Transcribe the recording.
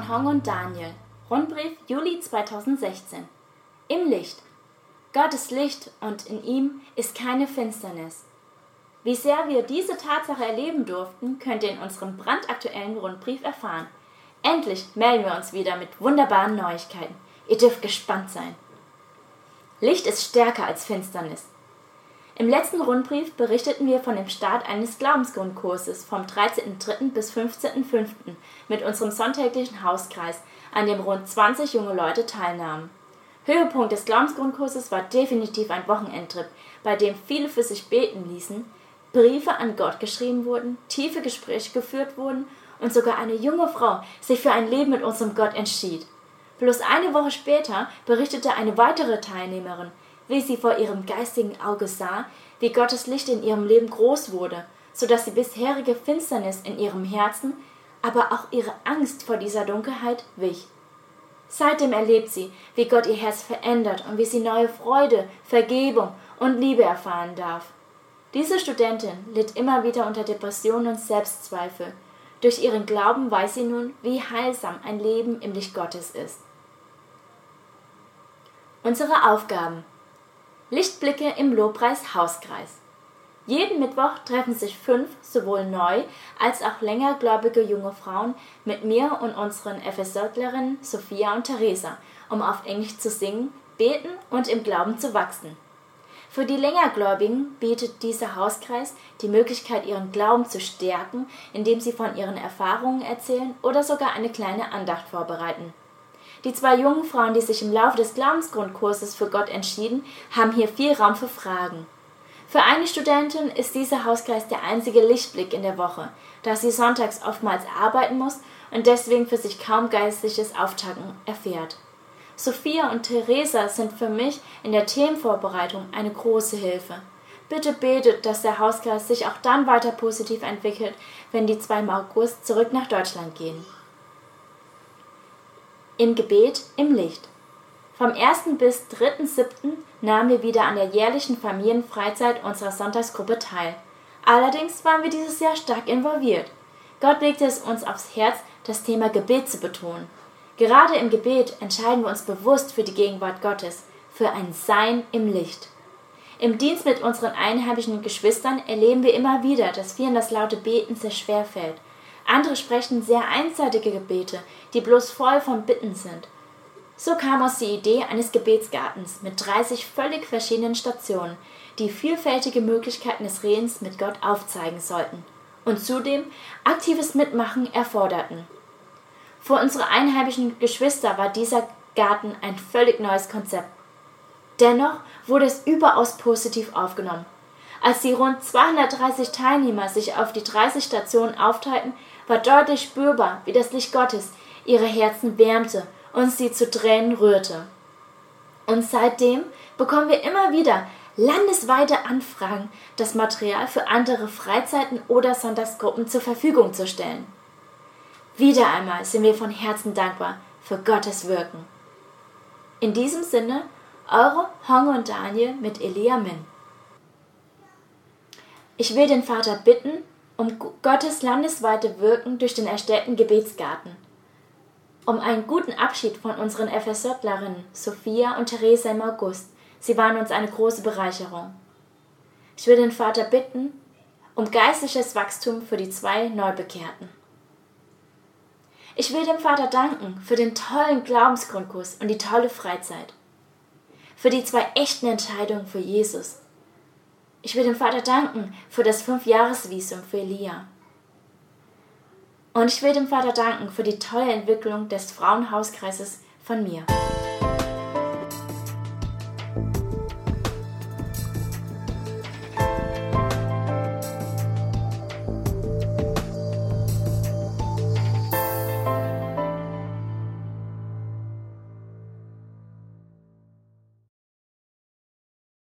von Hong und Daniel. Rundbrief Juli 2016. Im Licht. Gott ist Licht und in ihm ist keine Finsternis. Wie sehr wir diese Tatsache erleben durften, könnt ihr in unserem brandaktuellen Rundbrief erfahren. Endlich melden wir uns wieder mit wunderbaren Neuigkeiten. Ihr dürft gespannt sein. Licht ist stärker als Finsternis. Im letzten Rundbrief berichteten wir von dem Start eines Glaubensgrundkurses vom 13.03. bis 15.05. mit unserem sonntäglichen Hauskreis, an dem rund 20 junge Leute teilnahmen. Höhepunkt des Glaubensgrundkurses war definitiv ein Wochenendtrip, bei dem viele für sich beten ließen, Briefe an Gott geschrieben wurden, tiefe Gespräche geführt wurden und sogar eine junge Frau sich für ein Leben mit unserem Gott entschied. Bloß eine Woche später berichtete eine weitere Teilnehmerin, wie sie vor ihrem geistigen Auge sah, wie Gottes Licht in ihrem Leben groß wurde, so dass die bisherige Finsternis in ihrem Herzen, aber auch ihre Angst vor dieser Dunkelheit wich. Seitdem erlebt sie, wie Gott ihr Herz verändert und wie sie neue Freude, Vergebung und Liebe erfahren darf. Diese Studentin litt immer wieder unter Depressionen und Selbstzweifel. Durch ihren Glauben weiß sie nun, wie heilsam ein Leben im Licht Gottes ist. Unsere Aufgaben Lichtblicke im Lobpreis Hauskreis. Jeden Mittwoch treffen sich fünf sowohl neu als auch längergläubige junge Frauen mit mir und unseren FSJlerinnen Sophia und Theresa, um auf Englisch zu singen, beten und im Glauben zu wachsen. Für die Längergläubigen bietet dieser Hauskreis die Möglichkeit, ihren Glauben zu stärken, indem sie von ihren Erfahrungen erzählen oder sogar eine kleine Andacht vorbereiten. Die zwei jungen Frauen, die sich im Laufe des Glaubensgrundkurses für Gott entschieden, haben hier viel Raum für Fragen. Für eine Studentin ist dieser Hauskreis der einzige Lichtblick in der Woche, da sie sonntags oftmals arbeiten muss und deswegen für sich kaum geistliches Auftanken erfährt. Sophia und Theresa sind für mich in der Themenvorbereitung eine große Hilfe. Bitte betet, dass der Hauskreis sich auch dann weiter positiv entwickelt, wenn die zwei im August zurück nach Deutschland gehen. Im Gebet im Licht. Vom 1. bis 3.7. nahmen wir wieder an der jährlichen Familienfreizeit unserer Sonntagsgruppe teil. Allerdings waren wir dieses Jahr stark involviert. Gott legte es uns aufs Herz, das Thema Gebet zu betonen. Gerade im Gebet entscheiden wir uns bewusst für die Gegenwart Gottes, für ein Sein im Licht. Im Dienst mit unseren einheimischen Geschwistern erleben wir immer wieder, dass vielen das laute Beten sehr schwer fällt andere sprechen sehr einseitige Gebete, die bloß voll von Bitten sind. So kam aus die Idee eines Gebetsgartens mit 30 völlig verschiedenen Stationen, die vielfältige Möglichkeiten des Redens mit Gott aufzeigen sollten und zudem aktives Mitmachen erforderten. Für unsere einheimischen Geschwister war dieser Garten ein völlig neues Konzept. Dennoch wurde es überaus positiv aufgenommen. Als die rund 230 Teilnehmer sich auf die 30 Stationen aufteilten, war deutlich spürbar, wie das Licht Gottes ihre Herzen wärmte und sie zu Tränen rührte. Und seitdem bekommen wir immer wieder landesweite Anfragen, das Material für andere Freizeiten oder Sonntagsgruppen zur Verfügung zu stellen. Wieder einmal sind wir von Herzen dankbar für Gottes Wirken. In diesem Sinne, eure Hong und Daniel mit Elia Min. Ich will den Vater bitten, um Gottes landesweite Wirken durch den erstellten Gebetsgarten, um einen guten Abschied von unseren FSJlerinnen Sophia und Theresa im August. Sie waren uns eine große Bereicherung. Ich will den Vater bitten um geistliches Wachstum für die zwei Neubekehrten. Ich will dem Vater danken für den tollen Glaubensgrundkurs und die tolle Freizeit. Für die zwei echten Entscheidungen für Jesus ich will dem Vater danken für das Fünfjahresvisum für Elia. Und ich will dem Vater danken für die tolle Entwicklung des Frauenhauskreises von mir.